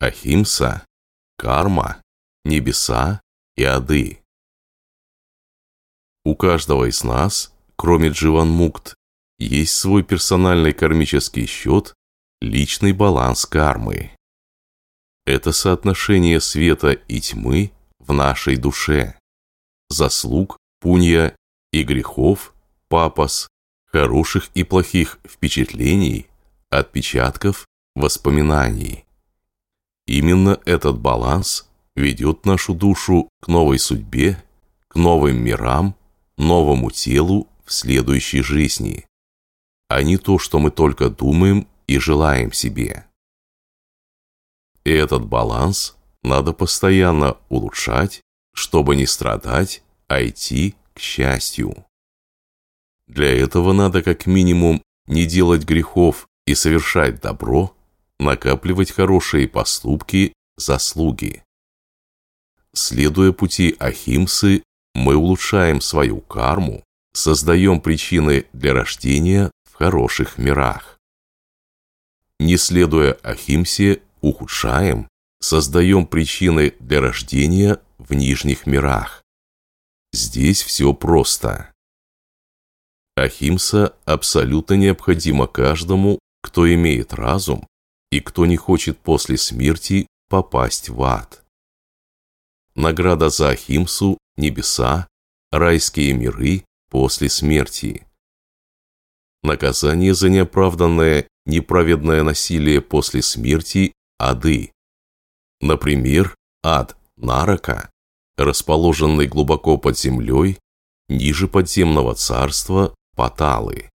Ахимса, карма, небеса и ады. У каждого из нас, кроме Дживан Мукт, есть свой персональный кармический счет, личный баланс кармы. Это соотношение света и тьмы в нашей душе, заслуг, пунья и грехов, папас, хороших и плохих впечатлений, отпечатков, воспоминаний. Именно этот баланс ведет нашу душу к новой судьбе, к новым мирам, новому телу в следующей жизни, а не то, что мы только думаем и желаем себе. И этот баланс надо постоянно улучшать, чтобы не страдать, а идти к счастью. Для этого надо как минимум не делать грехов и совершать добро, накапливать хорошие поступки, заслуги. Следуя пути Ахимсы, мы улучшаем свою карму, создаем причины для рождения в хороших мирах. Не следуя Ахимсе, ухудшаем, создаем причины для рождения в нижних мирах. Здесь все просто. Ахимса абсолютно необходима каждому, кто имеет разум и кто не хочет после смерти попасть в ад. Награда за Ахимсу – небеса, райские миры после смерти. Наказание за неоправданное, неправедное насилие после смерти – ады. Например, ад Нарака, расположенный глубоко под землей, ниже подземного царства Паталы.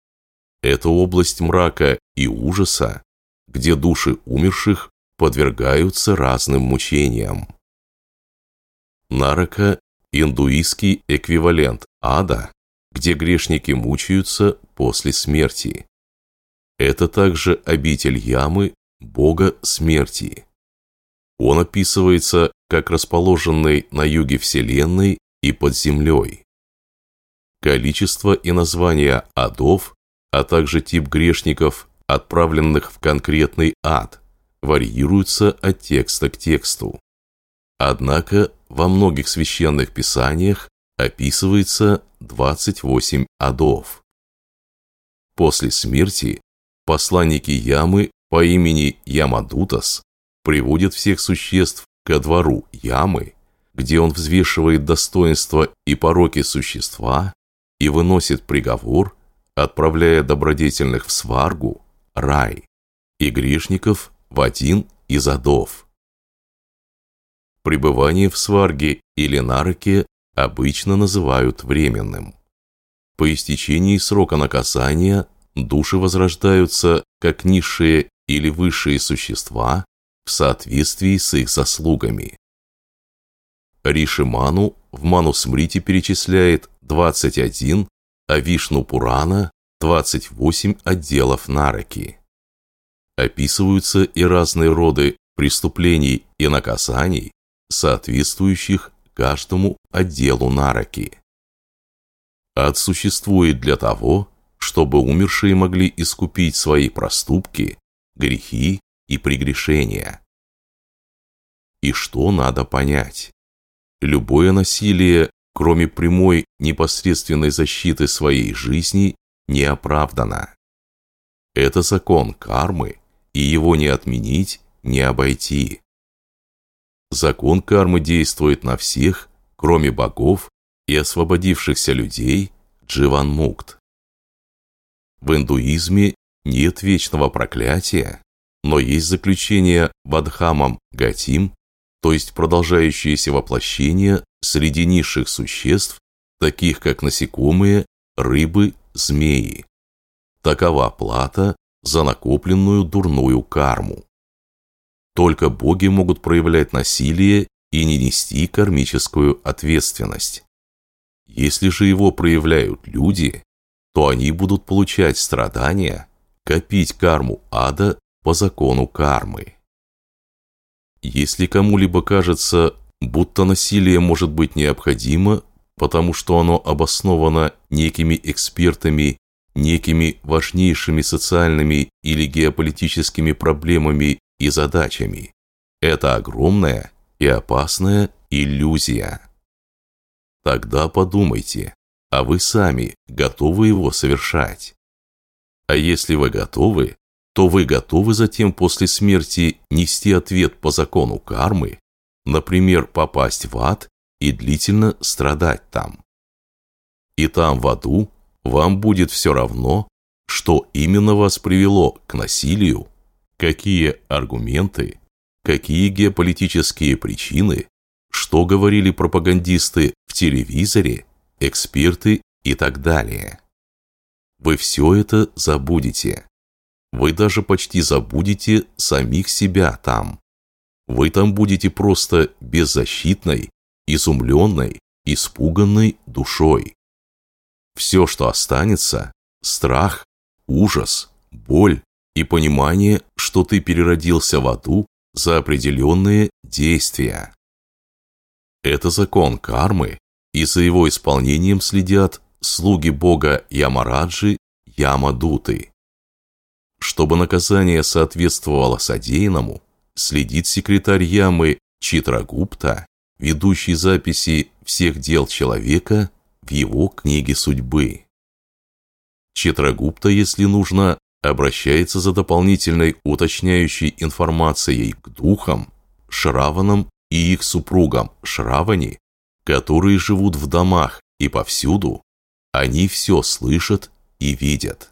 Это область мрака и ужаса, где души умерших подвергаются разным мучениям. Нарака – индуистский эквивалент ада, где грешники мучаются после смерти. Это также обитель Ямы, бога смерти. Он описывается как расположенный на юге Вселенной и под землей. Количество и название адов, а также тип грешников, отправленных в конкретный ад, варьируются от текста к тексту. Однако во многих священных писаниях описывается 28 адов. После смерти посланники Ямы по имени Ямадутас приводят всех существ ко двору Ямы, где он взвешивает достоинства и пороки существа и выносит приговор, отправляя добродетельных в сваргу, рай, и грешников в один из адов. Пребывание в сварге или нароке обычно называют временным. По истечении срока наказания души возрождаются как низшие или высшие существа в соответствии с их заслугами. Ришиману в Манусмрите перечисляет 21, а Вишну Пурана 28 отделов нараки. Описываются и разные роды преступлений и наказаний, соответствующих каждому отделу нараки. Ад существует для того, чтобы умершие могли искупить свои проступки, грехи и прегрешения. И что надо понять? Любое насилие, кроме прямой непосредственной защиты своей жизни, не оправдано. Это закон кармы, и его не отменить, не обойти. Закон кармы действует на всех, кроме богов и освободившихся людей Дживан Мукт. В индуизме нет вечного проклятия, но есть заключение Бадхамам Гатим, то есть продолжающееся воплощение среди низших существ, таких как насекомые, рыбы, змеи. Такова плата за накопленную дурную карму. Только боги могут проявлять насилие и не нести кармическую ответственность. Если же его проявляют люди, то они будут получать страдания, копить карму ада по закону кармы. Если кому-либо кажется, будто насилие может быть необходимо, потому что оно обосновано некими экспертами, некими важнейшими социальными или геополитическими проблемами и задачами, это огромная и опасная иллюзия. Тогда подумайте, а вы сами готовы его совершать? А если вы готовы, то вы готовы затем после смерти нести ответ по закону кармы, например, попасть в ад и длительно страдать там. И там в аду вам будет все равно, что именно вас привело к насилию, какие аргументы, какие геополитические причины, что говорили пропагандисты в телевизоре, эксперты и так далее. Вы все это забудете. Вы даже почти забудете самих себя там. Вы там будете просто беззащитной, изумленной, испуганной душой. Все, что останется – страх, ужас, боль и понимание, что ты переродился в аду за определенные действия. Это закон кармы, и за его исполнением следят слуги бога Ямараджи Ямадуты. Чтобы наказание соответствовало содеянному, следит секретарь Ямы Читрагупта, ведущий записи всех дел человека в его книге судьбы. Читрагупта, если нужно, обращается за дополнительной уточняющей информацией к духам, Шраванам и их супругам Шравани, которые живут в домах и повсюду, они все слышат и видят.